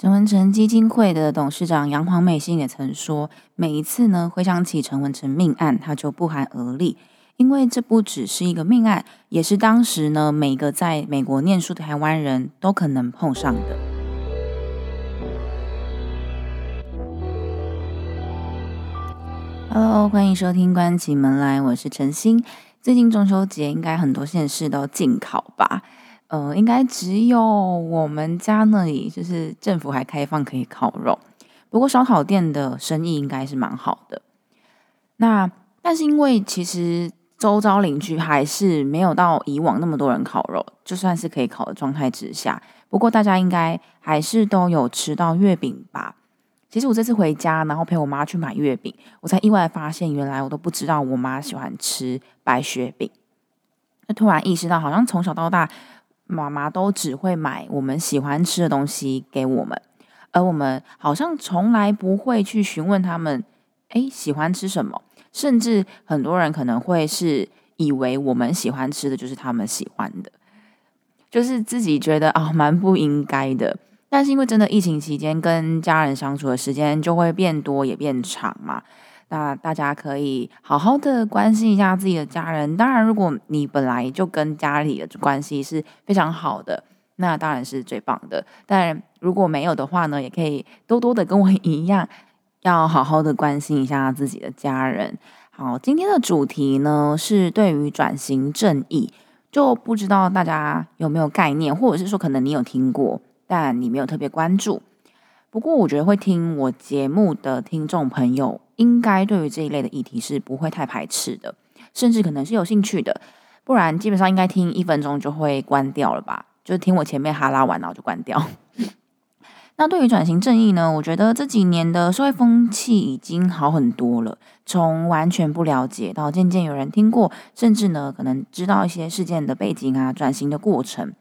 陈文成基金会的董事长杨黄美心也曾说，每一次呢回想起陈文成命案，他就不寒而栗，因为这不只是一个命案，也是当时呢每个在美国念书的台湾人都可能碰上的。Hello，欢迎收听关起门来，我是陈星。最近中秋节，应该很多县市都禁考吧？呃，应该只有我们家那里，就是政府还开放可以烤肉。不过烧烤店的生意应该是蛮好的。那但是因为其实周遭邻居还是没有到以往那么多人烤肉，就算是可以烤的状态之下，不过大家应该还是都有吃到月饼吧？其实我这次回家，然后陪我妈去买月饼，我才意外发现，原来我都不知道我妈喜欢吃白雪饼。那突然意识到，好像从小到大。妈妈都只会买我们喜欢吃的东西给我们，而我们好像从来不会去询问他们，哎，喜欢吃什么？甚至很多人可能会是以为我们喜欢吃的就是他们喜欢的，就是自己觉得啊，蛮不应该的。但是因为真的疫情期间跟家人相处的时间就会变多也变长嘛。那大家可以好好的关心一下自己的家人。当然，如果你本来就跟家里的关系是非常好的，那当然是最棒的。但如果没有的话呢，也可以多多的跟我一样，要好好的关心一下自己的家人。好，今天的主题呢是对于转型正义，就不知道大家有没有概念，或者是说可能你有听过，但你没有特别关注。不过，我觉得会听我节目的听众朋友，应该对于这一类的议题是不会太排斥的，甚至可能是有兴趣的。不然，基本上应该听一分钟就会关掉了吧？就听我前面哈拉完，然后就关掉。那对于转型正义呢？我觉得这几年的社会风气已经好很多了，从完全不了解到渐渐有人听过，甚至呢可能知道一些事件的背景啊、转型的过程。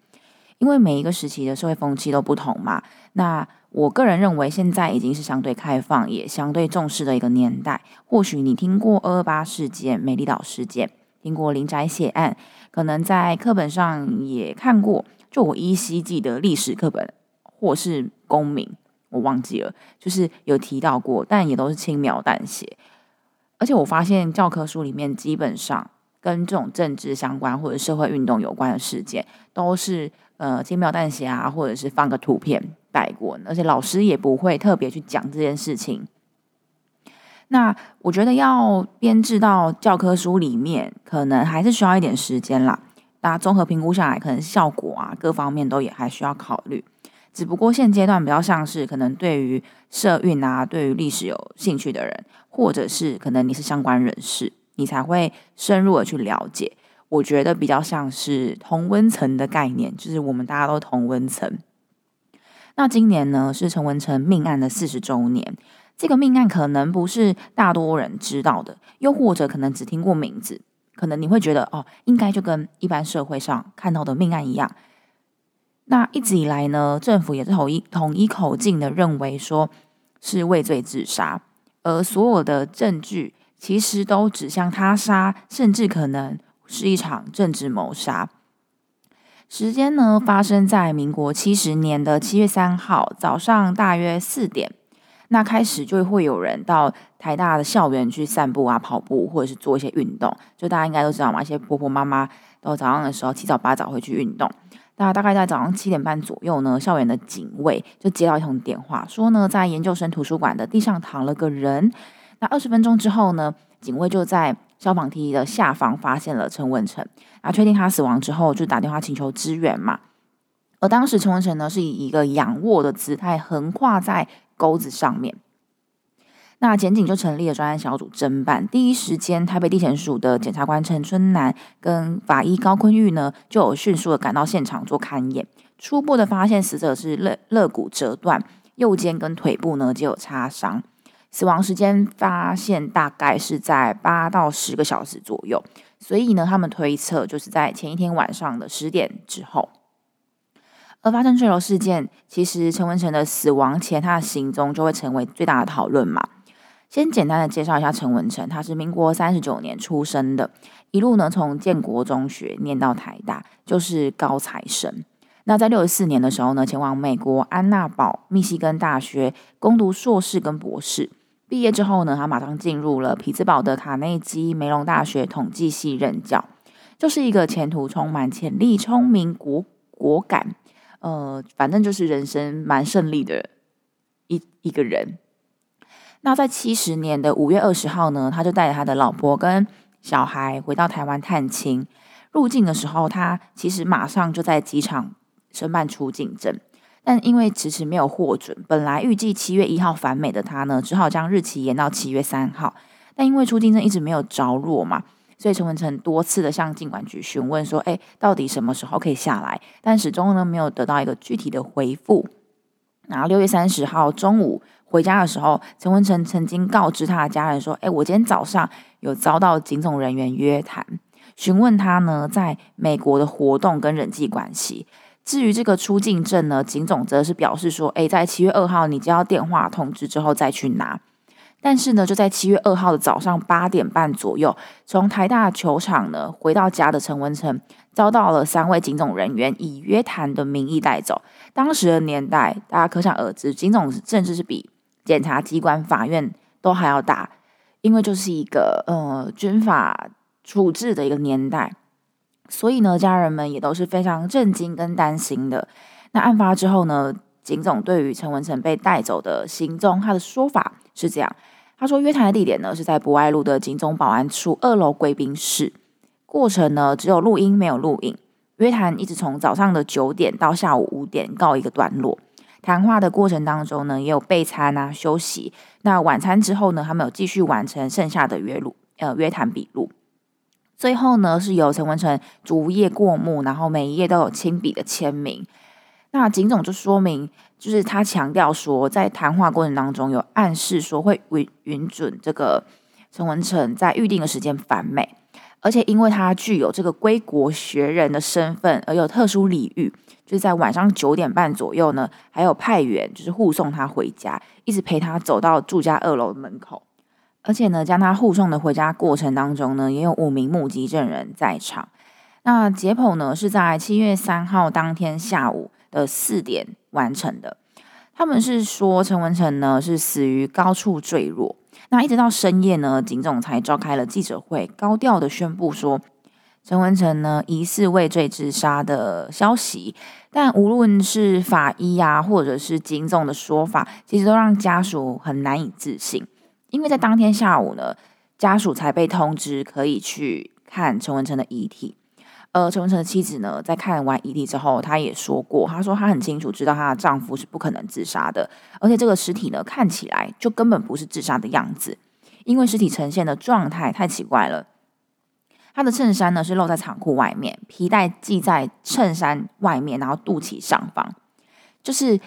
因为每一个时期的社会风气都不同嘛，那。我个人认为，现在已经是相对开放，也相对重视的一个年代。或许你听过二二八事件、美丽岛事件，听过林宅血案，可能在课本上也看过。就我依稀记得历史课本或是公民，我忘记了，就是有提到过，但也都是轻描淡写。而且我发现教科书里面基本上跟这种政治相关或者社会运动有关的事件，都是呃轻描淡写啊，或者是放个图片。带过，而且老师也不会特别去讲这件事情。那我觉得要编制到教科书里面，可能还是需要一点时间啦。大家综合评估下来，可能效果啊各方面都也还需要考虑。只不过现阶段比较像是可能对于社运啊，对于历史有兴趣的人，或者是可能你是相关人士，你才会深入的去了解。我觉得比较像是同温层的概念，就是我们大家都同温层。那今年呢是陈文成命案的四十周年，这个命案可能不是大多人知道的，又或者可能只听过名字，可能你会觉得哦，应该就跟一般社会上看到的命案一样。那一直以来呢，政府也是统一统一口径的认为说是畏罪自杀，而所有的证据其实都指向他杀，甚至可能是一场政治谋杀。时间呢，发生在民国七十年的七月三号早上，大约四点。那开始就会有人到台大的校园去散步啊、跑步，或者是做一些运动。就大家应该都知道嘛，一些婆婆妈妈到早上的时候七早八早会去运动。那大概在早上七点半左右呢，校园的警卫就接到一通电话，说呢，在研究生图书馆的地上躺了个人。那二十分钟之后呢，警卫就在消防梯的下方发现了陈文成。啊，确定他死亡之后，就打电话请求支援嘛。而当时陈文成呢，是以一个仰卧的姿态横跨在钩子上面。那检警就成立了专案小组侦办。第一时间，台北地检署的检察官陈春南跟法医高坤玉呢，就有迅速的赶到现场做勘验。初步的发现，死者是肋肋骨折断，右肩跟腿部呢就有擦伤。死亡时间发现大概是在八到十个小时左右。所以呢，他们推测就是在前一天晚上的十点之后，而发生坠楼事件。其实陈文成的死亡前，他的行踪就会成为最大的讨论嘛。先简单的介绍一下陈文成，他是民国三十九年出生的，一路呢从建国中学念到台大，就是高材生。那在六十四年的时候呢，前往美国安娜堡密西根大学攻读硕士跟博士。毕业之后呢，他马上进入了匹兹堡的卡内基梅隆大学统计系任教，就是一个前途充满潜力、聪明果果敢，呃，反正就是人生蛮胜利的一一个人。那在七十年的五月二十号呢，他就带着他的老婆跟小孩回到台湾探亲。入境的时候，他其实马上就在机场申办出境证。但因为迟迟没有获准，本来预计七月一号返美的他呢，只好将日期延到七月三号。但因为出境证一直没有着落嘛，所以陈文成多次的向境管局询问说：“哎，到底什么时候可以下来？”但始终呢没有得到一个具体的回复。然后六月三十号中午回家的时候，陈文成曾经告知他的家人说：“哎，我今天早上有遭到警总人员约谈，询问他呢在美国的活动跟人际关系。”至于这个出境证呢，警总则是表示说，诶，在七月二号你接到电话通知之后再去拿。但是呢，就在七月二号的早上八点半左右，从台大球场呢回到家的陈文成，遭到了三位警总人员以约谈的名义带走。当时的年代，大家可想而知，警总甚至是比检察机关、法院都还要大，因为就是一个呃军法处置的一个年代。所以呢，家人们也都是非常震惊跟担心的。那案发之后呢，警总对于陈文成被带走的行踪，他的说法是这样：他说，约谈的地点呢是在博爱路的警总保安处二楼贵宾室，过程呢只有录音没有录影。约谈一直从早上的九点到下午五点告一个段落。谈话的过程当中呢，也有备餐啊、休息。那晚餐之后呢，他们有继续完成剩下的约录呃约谈笔录。最后呢，是由陈文成逐页过目，然后每一页都有亲笔的签名。那警总就说明，就是他强调说，在谈话过程当中有暗示说会允允准这个陈文成在预定的时间返美，而且因为他具有这个归国学人的身份，而有特殊礼遇，就是在晚上九点半左右呢，还有派员就是护送他回家，一直陪他走到住家二楼门口。而且呢，将他护送的回家过程当中呢，也有五名目击证人在场。那解剖呢，是在七月三号当天下午的四点完成的。他们是说陈文成呢是死于高处坠落。那一直到深夜呢，警总才召开了记者会，高调的宣布说陈文成呢疑似畏罪自杀的消息。但无论是法医啊，或者是警总的说法，其实都让家属很难以置信。因为在当天下午呢，家属才被通知可以去看陈文成的遗体。呃，陈文成的妻子呢，在看完遗体之后，她也说过，她说她很清楚知道她的丈夫是不可能自杀的，而且这个尸体呢，看起来就根本不是自杀的样子，因为尸体呈现的状态太奇怪了。他的衬衫呢是露在长裤外面，皮带系在衬衫外面，然后肚脐上方，就是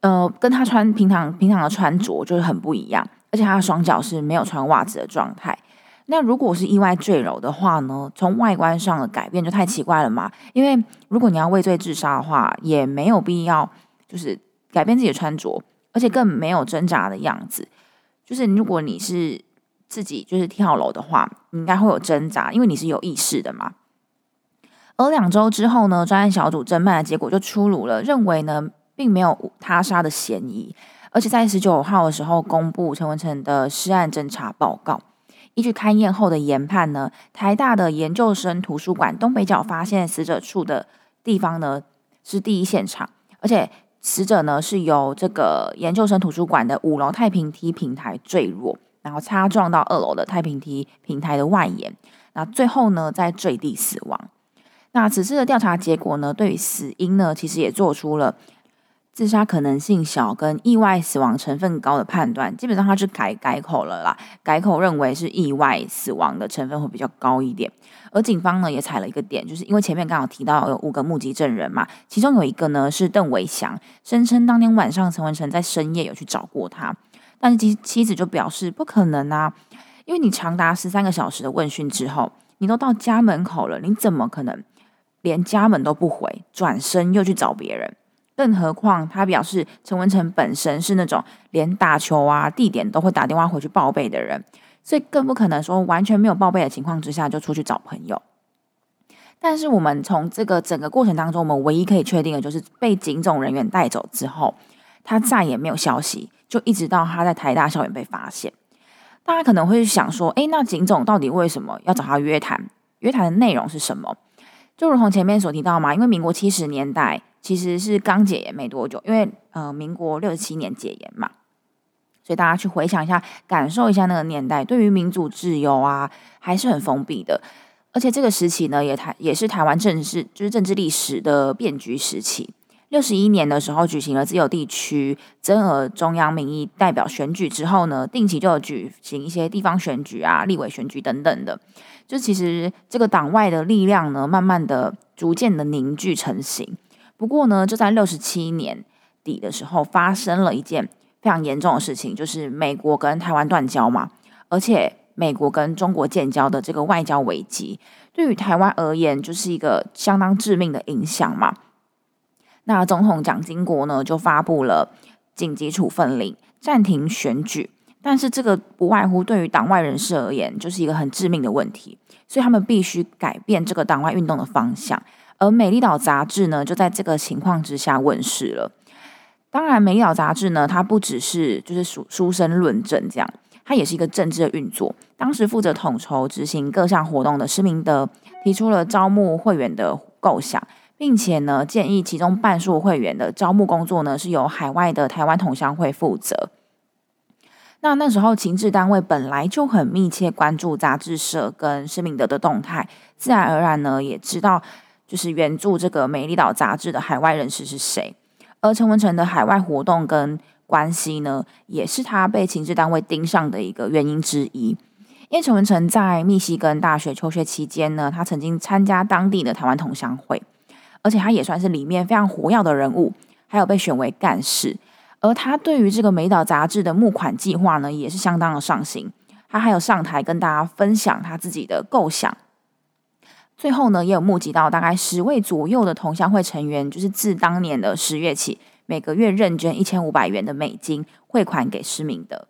呃，跟他穿平常平常的穿着就是很不一样。而且他的双脚是没有穿袜子的状态。那如果是意外坠楼的话呢？从外观上的改变就太奇怪了嘛。因为如果你要畏罪自杀的话，也没有必要就是改变自己的穿着，而且更没有挣扎的样子。就是如果你是自己就是跳楼的话，你应该会有挣扎，因为你是有意识的嘛。而两周之后呢，专案小组侦办的结果就出炉了，认为呢并没有他杀的嫌疑。而且在十九号的时候公布陈文成的尸案侦查报告。依据勘验后的研判呢，台大的研究生图书馆东北角发现死者处的地方呢是第一现场，而且死者呢是由这个研究生图书馆的五楼太平梯平台坠落，然后擦撞到二楼的太平梯平台的外沿，那最后呢在坠地死亡。那此次的调查结果呢，对于死因呢其实也做出了。自杀可能性小跟意外死亡成分高的判断，基本上他是改改口了啦，改口认为是意外死亡的成分会比较高一点。而警方呢也踩了一个点，就是因为前面刚好提到有五个目击证人嘛，其中有一个呢是邓伟祥，声称当天晚上陈文成在深夜有去找过他，但是妻妻子就表示不可能啊，因为你长达十三个小时的问讯之后，你都到家门口了，你怎么可能连家门都不回，转身又去找别人？更何况，他表示陈文成本身是那种连打球啊地点都会打电话回去报备的人，所以更不可能说完全没有报备的情况之下就出去找朋友。但是我们从这个整个过程当中，我们唯一可以确定的就是被警总人员带走之后，他再也没有消息，就一直到他在台大校园被发现。大家可能会想说，诶，那警总到底为什么要找他约谈？约谈的内容是什么？就如同前面所提到嘛，因为民国七十年代其实是刚解严没多久，因为呃，民国六十七年解严嘛，所以大家去回想一下，感受一下那个年代，对于民主自由啊，还是很封闭的。而且这个时期呢，也台也是台湾政治就是政治历史的变局时期。六十一年的时候举行了自由地区增额中央民意代表选举之后呢，定期就有举行一些地方选举啊、立委选举等等的。就其实这个党外的力量呢，慢慢的、逐渐的凝聚成型。不过呢，就在六十七年底的时候，发生了一件非常严重的事情，就是美国跟台湾断交嘛，而且。美国跟中国建交的这个外交危机，对于台湾而言就是一个相当致命的影响嘛。那总统蒋经国呢就发布了紧急处分令，暂停选举。但是这个不外乎对于党外人士而言，就是一个很致命的问题，所以他们必须改变这个党外运动的方向。而《美丽岛》杂志呢，就在这个情况之下问世了。当然，《美丽岛》杂志呢，它不只是就是书书生论证这样。它也是一个政治的运作。当时负责统筹执行各项活动的施明德提出了招募会员的构想，并且呢建议其中半数会员的招募工作呢是由海外的台湾同乡会负责。那那时候情治单位本来就很密切关注杂志社跟施明德的动态，自然而然呢也知道就是援助这个美丽岛杂志的海外人士是谁。而陈文成的海外活动跟关系呢，也是他被情治单位盯上的一个原因之一。因为陈文成在密西根大学求学期间呢，他曾经参加当地的台湾同乡会，而且他也算是里面非常活跃的人物，还有被选为干事。而他对于这个美岛杂志的募款计划呢，也是相当的上心。他还有上台跟大家分享他自己的构想。最后呢，也有募集到大概十位左右的同乡会成员，就是自当年的十月起。每个月认捐一千五百元的美金汇款给失明的。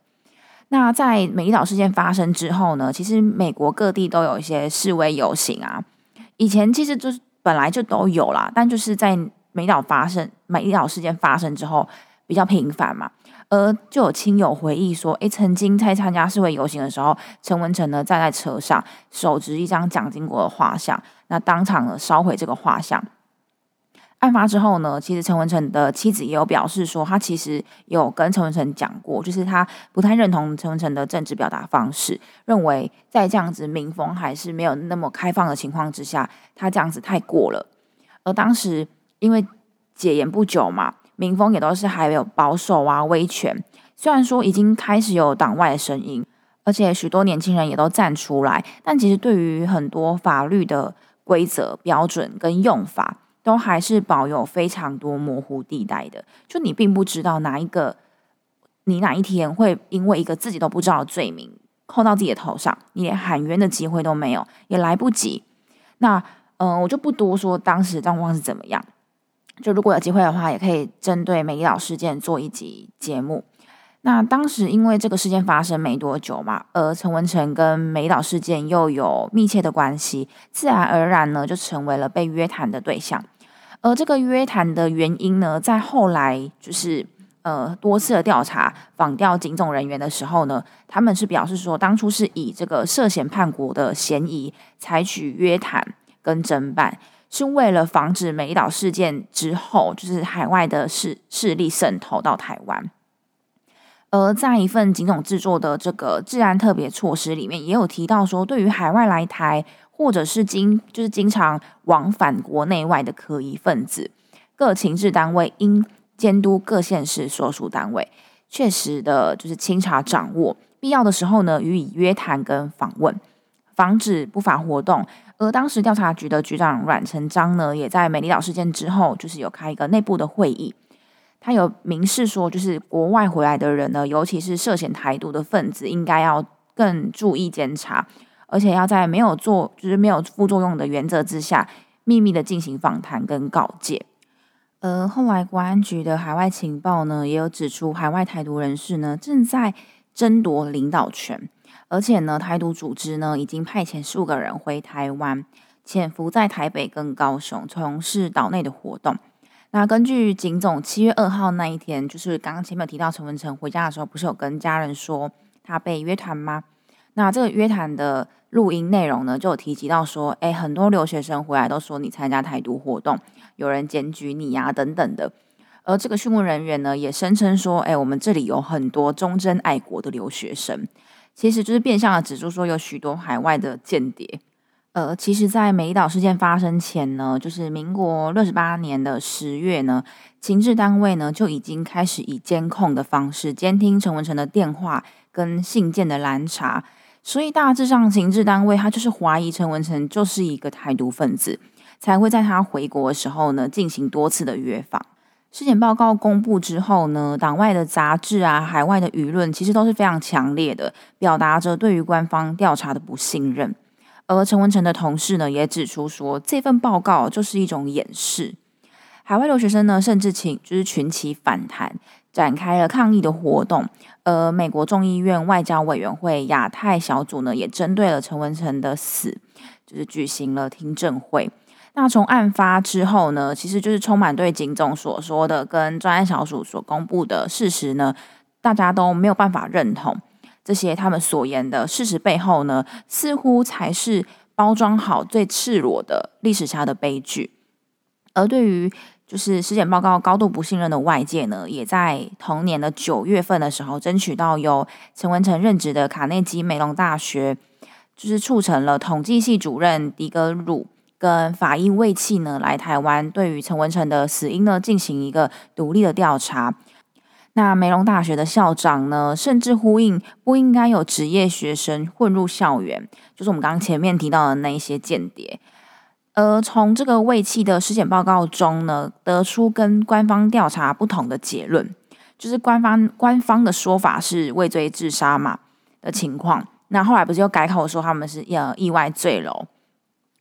那在美丽岛事件发生之后呢，其实美国各地都有一些示威游行啊。以前其实就是本来就都有啦，但就是在美岛发生美丽岛事件发生之后比较频繁嘛。而就有亲友回忆说，诶，曾经在参加示威游行的时候，陈文成呢站在车上，手执一张蒋经国的画像，那当场呢烧毁这个画像。案发之后呢，其实陈文成的妻子也有表示说，他其实有跟陈文成讲过，就是他不太认同陈文成的政治表达方式，认为在这样子民风还是没有那么开放的情况之下，他这样子太过了。而当时因为解严不久嘛，民风也都是还有保守啊、威权，虽然说已经开始有党外的声音，而且许多年轻人也都站出来，但其实对于很多法律的规则、标准跟用法。都还是保有非常多模糊地带的，就你并不知道哪一个，你哪一天会因为一个自己都不知道的罪名扣到自己的头上，你连喊冤的机会都没有，也来不及。那嗯，我就不多说当时状况是怎么样。就如果有机会的话，也可以针对美丽岛事件做一集节目。那当时因为这个事件发生没多久嘛，而陈文成跟美岛事件又有密切的关系，自然而然呢就成为了被约谈的对象。而这个约谈的原因呢，在后来就是呃多次的调查访调警总人员的时候呢，他们是表示说，当初是以这个涉嫌叛国的嫌疑采取约谈跟侦办，是为了防止美岛事件之后就是海外的势势力渗透到台湾。而在一份警总制作的这个治安特别措施里面，也有提到说，对于海外来台或者是经就是经常往返国内外的可疑分子，各情治单位应监督各县市所属单位，确实的就是清查掌握，必要的时候呢予以约谈跟访问，防止不法活动。而当时调查局的局长阮成章呢，也在美丽岛事件之后，就是有开一个内部的会议。他有明示说，就是国外回来的人呢，尤其是涉嫌台独的分子，应该要更注意监察，而且要在没有做就是没有副作用的原则之下，秘密的进行访谈跟告诫。而后来国安局的海外情报呢，也有指出，海外台独人士呢正在争夺领导权，而且呢，台独组织呢已经派遣数个人回台湾。潜伏在台北跟高雄，从事岛内的活动。那根据警总七月二号那一天，就是刚刚前面提到陈文成回家的时候，不是有跟家人说他被约谈吗？那这个约谈的录音内容呢，就有提及到说，哎，很多留学生回来都说你参加台独活动，有人检举你呀，等等的。而这个讯问人员呢，也声称说，哎，我们这里有很多忠贞爱国的留学生，其实就是变相的指出说，有许多海外的间谍。呃，其实，在美岛事件发生前呢，就是民国六十八年的十月呢，情治单位呢就已经开始以监控的方式监听陈文成的电话跟信件的拦查，所以大致上情治单位他就是怀疑陈文成就是一个台独分子，才会在他回国的时候呢进行多次的约访。尸检报告公布之后呢，党外的杂志啊，海外的舆论其实都是非常强烈的，表达着对于官方调查的不信任。而陈文成的同事呢，也指出说，这份报告就是一种掩饰。海外留学生呢，甚至请就是群起反弹，展开了抗议的活动。而美国众议院外交委员会亚太小组呢，也针对了陈文成的死，就是举行了听证会。那从案发之后呢，其实就是充满对警总所说的跟专案小组所公布的事实呢，大家都没有办法认同这些他们所言的事实背后呢，似乎才是包装好最赤裸的历史下的悲剧。而对于就是尸检报告高度不信任的外界呢，也在同年的九月份的时候，争取到由陈文成任职的卡内基梅隆大学，就是促成了统计系主任迪格鲁。跟法医卫器呢来台湾，对于陈文成的死因呢进行一个独立的调查。那梅隆大学的校长呢，甚至呼应不应该有职业学生混入校园，就是我们刚刚前面提到的那一些间谍。而从这个卫器的尸检报告中呢，得出跟官方调查不同的结论，就是官方官方的说法是畏罪自杀嘛的情况。那后来不是又改口说他们是呃意外坠楼？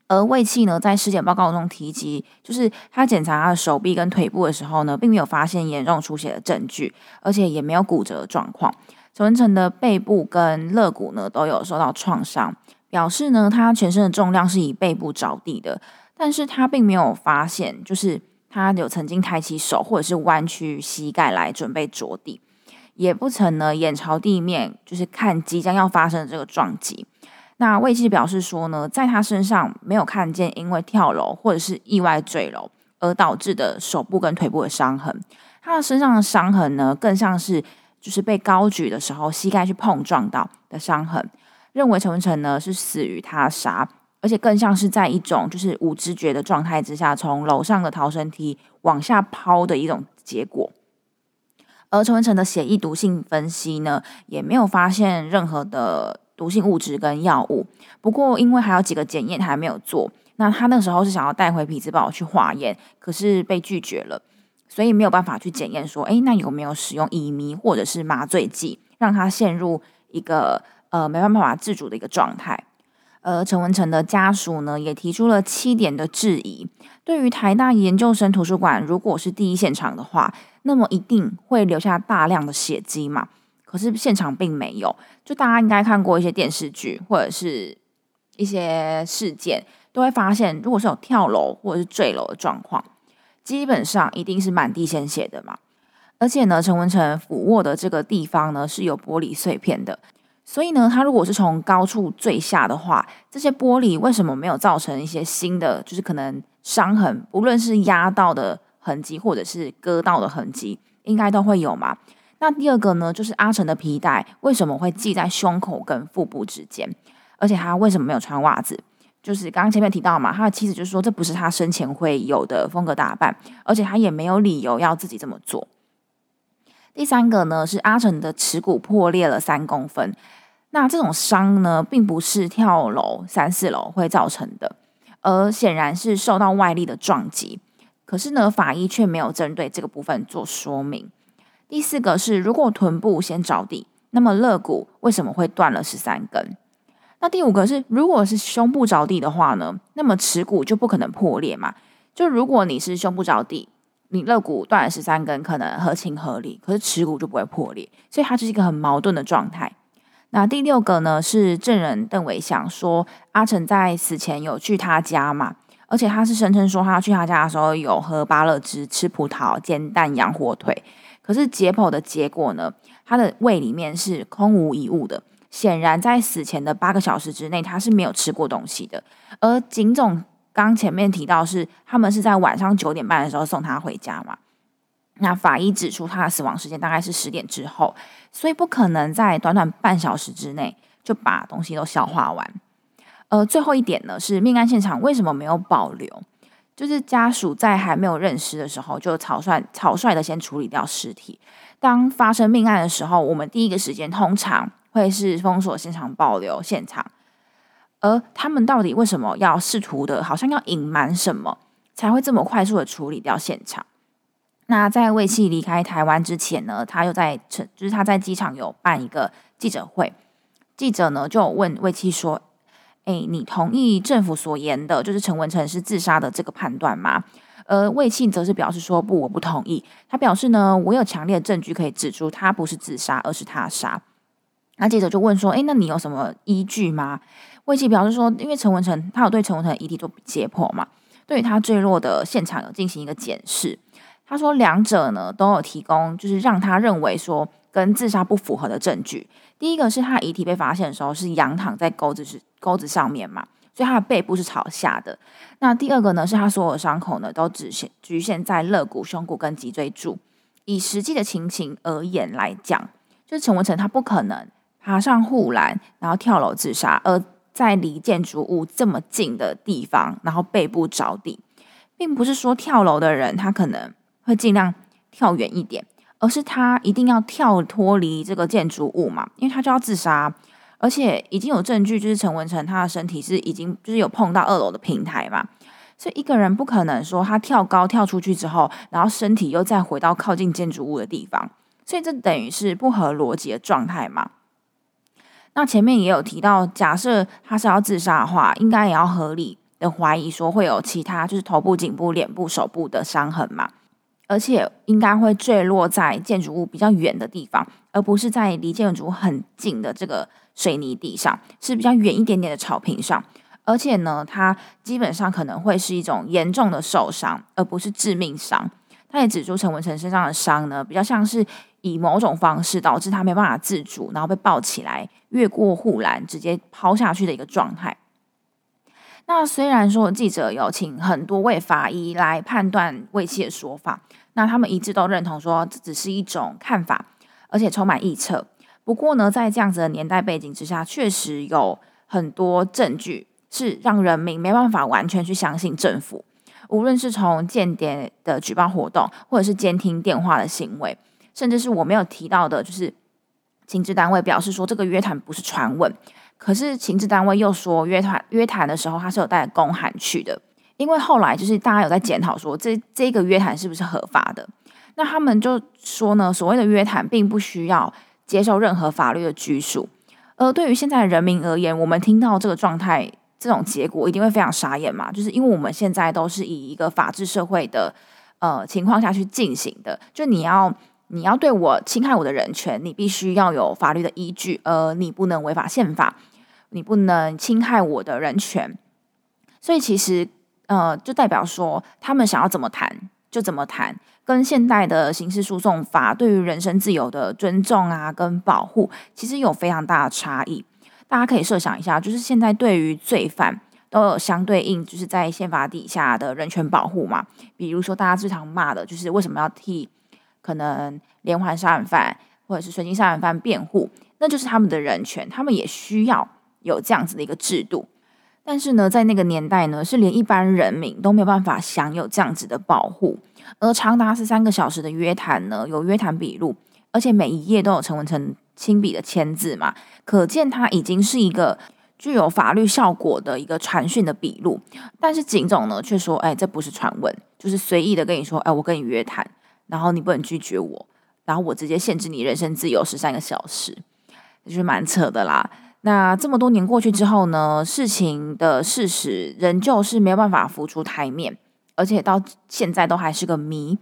而胃器呢，在尸检报告中提及，就是他检查他的手臂跟腿部的时候呢，并没有发现严重出血的证据，而且也没有骨折状况。陈文成的背部跟肋骨呢，都有受到创伤，表示呢，他全身的重量是以背部着地的，但是他并没有发现，就是他有曾经抬起手或者是弯曲膝盖来准备着地，也不曾呢眼朝地面，就是看即将要发生的这个撞击。那卫器表示说呢，在他身上没有看见因为跳楼或者是意外坠楼而导致的手部跟腿部的伤痕，他的身上的伤痕呢，更像是就是被高举的时候膝盖去碰撞到的伤痕。认为陈文成呢是死于他杀，而且更像是在一种就是无知觉的状态之下，从楼上的逃生梯往下抛的一种结果。而陈文成的血液毒性分析呢，也没有发现任何的。毒性物质跟药物，不过因为还有几个检验还没有做，那他那时候是想要带回匹兹堡去化验，可是被拒绝了，所以没有办法去检验说，哎，那有没有使用乙醚或者是麻醉剂，让他陷入一个呃没办法自主的一个状态。而陈文成的家属呢，也提出了七点的质疑。对于台大研究生图书馆，如果是第一现场的话，那么一定会留下大量的血迹嘛？可是现场并没有，就大家应该看过一些电视剧或者是一些事件，都会发现，如果是有跳楼或者是坠楼的状况，基本上一定是满地鲜血的嘛。而且呢，陈文成俯卧的这个地方呢是有玻璃碎片的，所以呢，他如果是从高处坠下的话，这些玻璃为什么没有造成一些新的，就是可能伤痕，不论是压到的痕迹或者是割到的痕迹，应该都会有嘛？那第二个呢，就是阿成的皮带为什么会系在胸口跟腹部之间？而且他为什么没有穿袜子？就是刚刚前面提到嘛，他的妻子就说这不是他生前会有的风格打扮，而且他也没有理由要自己这么做。第三个呢，是阿成的耻骨破裂了三公分。那这种伤呢，并不是跳楼三四楼会造成的，而显然是受到外力的撞击。可是呢，法医却没有针对这个部分做说明。第四个是，如果臀部先着地，那么肋骨为什么会断了十三根？那第五个是，如果是胸部着地的话呢，那么耻骨就不可能破裂嘛？就如果你是胸部着地，你肋骨断了十三根，可能合情合理，可是耻骨就不会破裂，所以它就是一个很矛盾的状态。那第六个呢是证人邓伟祥说，阿成在死前有去他家嘛，而且他是声称说他去他家的时候有喝芭乐汁、吃葡萄、煎蛋、羊火腿，可是解剖的结果呢，他的胃里面是空无一物的，显然在死前的八个小时之内他是没有吃过东西的。而警总刚前面提到是他们是在晚上九点半的时候送他回家嘛。那法医指出，他的死亡时间大概是十点之后，所以不可能在短短半小时之内就把东西都消化完。呃，最后一点呢，是命案现场为什么没有保留？就是家属在还没有认尸的时候，就草率草率的先处理掉尸体。当发生命案的时候，我们第一个时间通常会是封锁现场，保留现场。而他们到底为什么要试图的，好像要隐瞒什么，才会这么快速的处理掉现场？那在魏气离开台湾之前呢，他又在，就是他在机场有办一个记者会，记者呢就问魏气说：“哎，你同意政府所言的，就是陈文成是自杀的这个判断吗？”而魏庆则是表示说：“不，我不同意。”他表示呢：“我有强烈的证据可以指出他不是自杀，而是他杀。”那记者就问说：“哎，那你有什么依据吗？”魏庆表示说：“因为陈文成他有对陈文成遗体做解剖嘛，对于他坠落的现场有进行一个检视。”他说，两者呢都有提供，就是让他认为说跟自杀不符合的证据。第一个是他遗体被发现的时候是仰躺在钩子是钩子上面嘛，所以他的背部是朝下的。那第二个呢是他所有的伤口呢都只限局限在肋骨、胸骨跟脊椎柱。以实际的情形而言来讲，就是陈文成他不可能爬上护栏然后跳楼自杀，而在离建筑物这么近的地方，然后背部着地，并不是说跳楼的人他可能。会尽量跳远一点，而是他一定要跳脱离这个建筑物嘛，因为他就要自杀，而且已经有证据，就是陈文成他的身体是已经就是有碰到二楼的平台嘛，所以一个人不可能说他跳高跳出去之后，然后身体又再回到靠近建筑物的地方，所以这等于是不合逻辑的状态嘛。那前面也有提到，假设他是要自杀的话，应该也要合理的怀疑说会有其他就是头部、颈部、脸部、手部的伤痕嘛。而且应该会坠落在建筑物比较远的地方，而不是在离建筑物很近的这个水泥地上，是比较远一点点的草坪上。而且呢，它基本上可能会是一种严重的受伤，而不是致命伤。他也指出陈文成身上的伤呢，比较像是以某种方式导致他没办法自主，然后被抱起来越过护栏直接抛下去的一个状态。那虽然说记者有请很多位法医来判断魏妻的说法。那他们一致都认同说，这只是一种看法，而且充满臆测。不过呢，在这样子的年代背景之下，确实有很多证据是让人民没办法完全去相信政府。无论是从间谍的举报活动，或者是监听电话的行为，甚至是我没有提到的，就是情治单位表示说这个约谈不是传闻，可是情治单位又说约谈约谈的时候他是有带公函去的。因为后来就是大家有在检讨说，这这个约谈是不是合法的？那他们就说呢，所谓的约谈并不需要接受任何法律的拘束。而对于现在人民而言，我们听到这个状态、这种结果，一定会非常傻眼嘛？就是因为我们现在都是以一个法治社会的呃情况下去进行的，就你要你要对我侵害我的人权，你必须要有法律的依据，而你不能违法宪法，你不能侵害我的人权。所以其实。呃，就代表说，他们想要怎么谈就怎么谈，跟现代的刑事诉讼法对于人身自由的尊重啊，跟保护，其实有非常大的差异。大家可以设想一下，就是现在对于罪犯都有相对应，就是在宪法底下的人权保护嘛。比如说，大家最常骂的就是为什么要替可能连环杀人犯或者是随机杀人犯辩护，那就是他们的人权，他们也需要有这样子的一个制度。但是呢，在那个年代呢，是连一般人民都没有办法享有这样子的保护。而长达十三个小时的约谈呢，有约谈笔录，而且每一页都有陈文成亲笔的签字嘛，可见他已经是一个具有法律效果的一个传讯的笔录。但是警总呢却说，哎，这不是传闻，就是随意的跟你说，哎，我跟你约谈，然后你不能拒绝我，然后我直接限制你人身自由十三个小时，就是蛮扯的啦。那这么多年过去之后呢？事情的事实仍旧是没有办法浮出台面，而且到现在都还是个谜。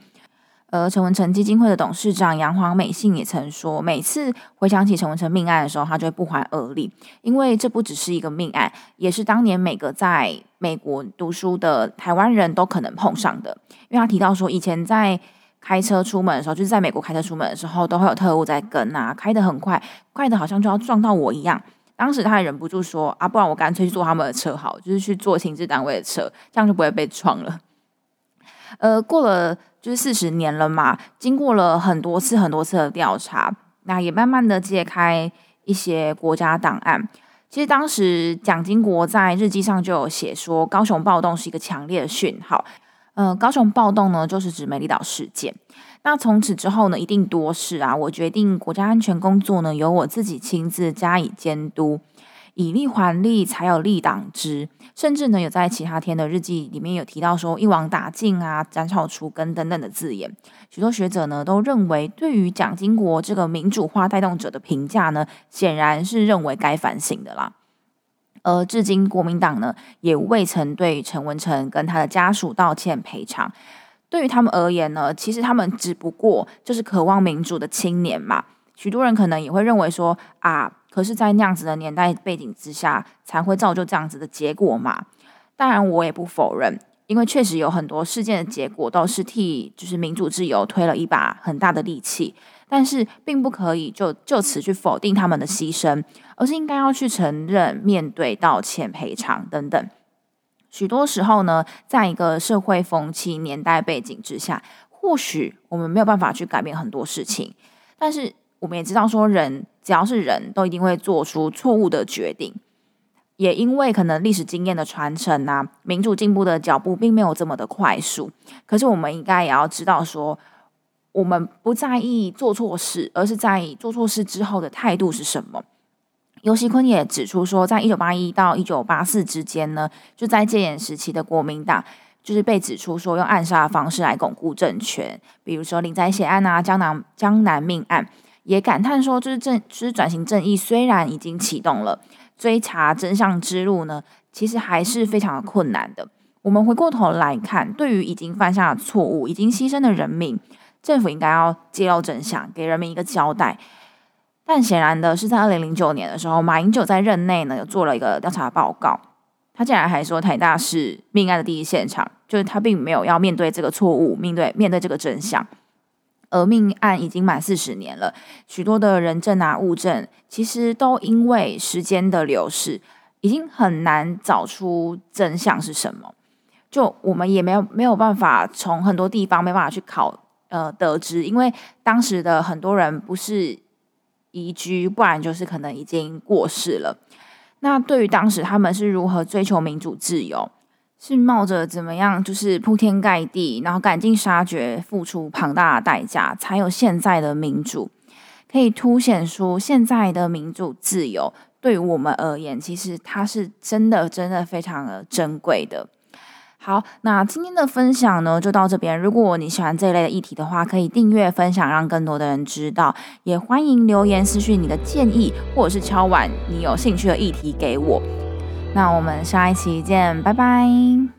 呃，陈文成基金会的董事长杨黄美信也曾说，每次回想起陈文成命案的时候，他就会不怀而栗，因为这不只是一个命案，也是当年每个在美国读书的台湾人都可能碰上的。因为他提到说，以前在开车出门的时候，就是在美国开车出门的时候，都会有特务在跟啊，开得很快，快的好像就要撞到我一样。当时他也忍不住说啊，不然我干脆去坐他们的车好，就是去坐情治单位的车，这样就不会被撞了。呃，过了就是四十年了嘛，经过了很多次很多次的调查，那也慢慢的揭开一些国家档案。其实当时蒋经国在日记上就有写说，高雄暴动是一个强烈的讯号。呃，高雄暴动呢，就是指美丽岛事件。那从此之后呢，一定多事啊。我决定国家安全工作呢，由我自己亲自加以监督，以利还利，才有利党之。甚至呢，有在其他天的日记里面有提到说“一网打尽”啊，“斩草除根”等等的字眼。许多学者呢，都认为对于蒋经国这个民主化带动者的评价呢，显然是认为该反省的啦。而至今，国民党呢也未曾对陈文成跟他的家属道歉赔偿。对于他们而言呢，其实他们只不过就是渴望民主的青年嘛。许多人可能也会认为说啊，可是，在那样子的年代背景之下，才会造就这样子的结果嘛。当然，我也不否认，因为确实有很多事件的结果都是替就是民主自由推了一把很大的力气。但是，并不可以就就此去否定他们的牺牲，而是应该要去承认、面对、道歉、赔偿等等。许多时候呢，在一个社会风气、年代背景之下，或许我们没有办法去改变很多事情，但是我们也知道，说人只要是人都一定会做出错误的决定。也因为可能历史经验的传承啊，民主进步的脚步并没有这么的快速，可是我们应该也要知道说。我们不在意做错事，而是在意做错事之后的态度是什么。尤锡坤也指出说，在一九八一到一九八四之间呢，就在戒严时期的国民党，就是被指出说用暗杀的方式来巩固政权，比如说林宅血案啊、江南江南命案，也感叹说，就是正就是转型正义虽然已经启动了，追查真相之路呢，其实还是非常的困难的。我们回过头来看，对于已经犯下的错误、已经牺牲的人民。政府应该要揭露真相，给人民一个交代。但显然的是，在二零零九年的时候，马英九在任内呢，有做了一个调查报告。他竟然还说台大是命案的第一现场，就是他并没有要面对这个错误，面对面对这个真相。而命案已经满四十年了，许多的人证啊物证，其实都因为时间的流逝，已经很难找出真相是什么。就我们也没有没有办法从很多地方没办法去考。呃，得知，因为当时的很多人不是移居，不然就是可能已经过世了。那对于当时他们是如何追求民主自由，是冒着怎么样，就是铺天盖地，然后赶尽杀绝，付出庞大的代价，才有现在的民主，可以凸显出现在的民主自由对于我们而言，其实它是真的，真的非常的珍贵的。好，那今天的分享呢，就到这边。如果你喜欢这一类的议题的话，可以订阅、分享，让更多的人知道。也欢迎留言私讯你的建议，或者是敲完你有兴趣的议题给我。那我们下一期见，拜拜。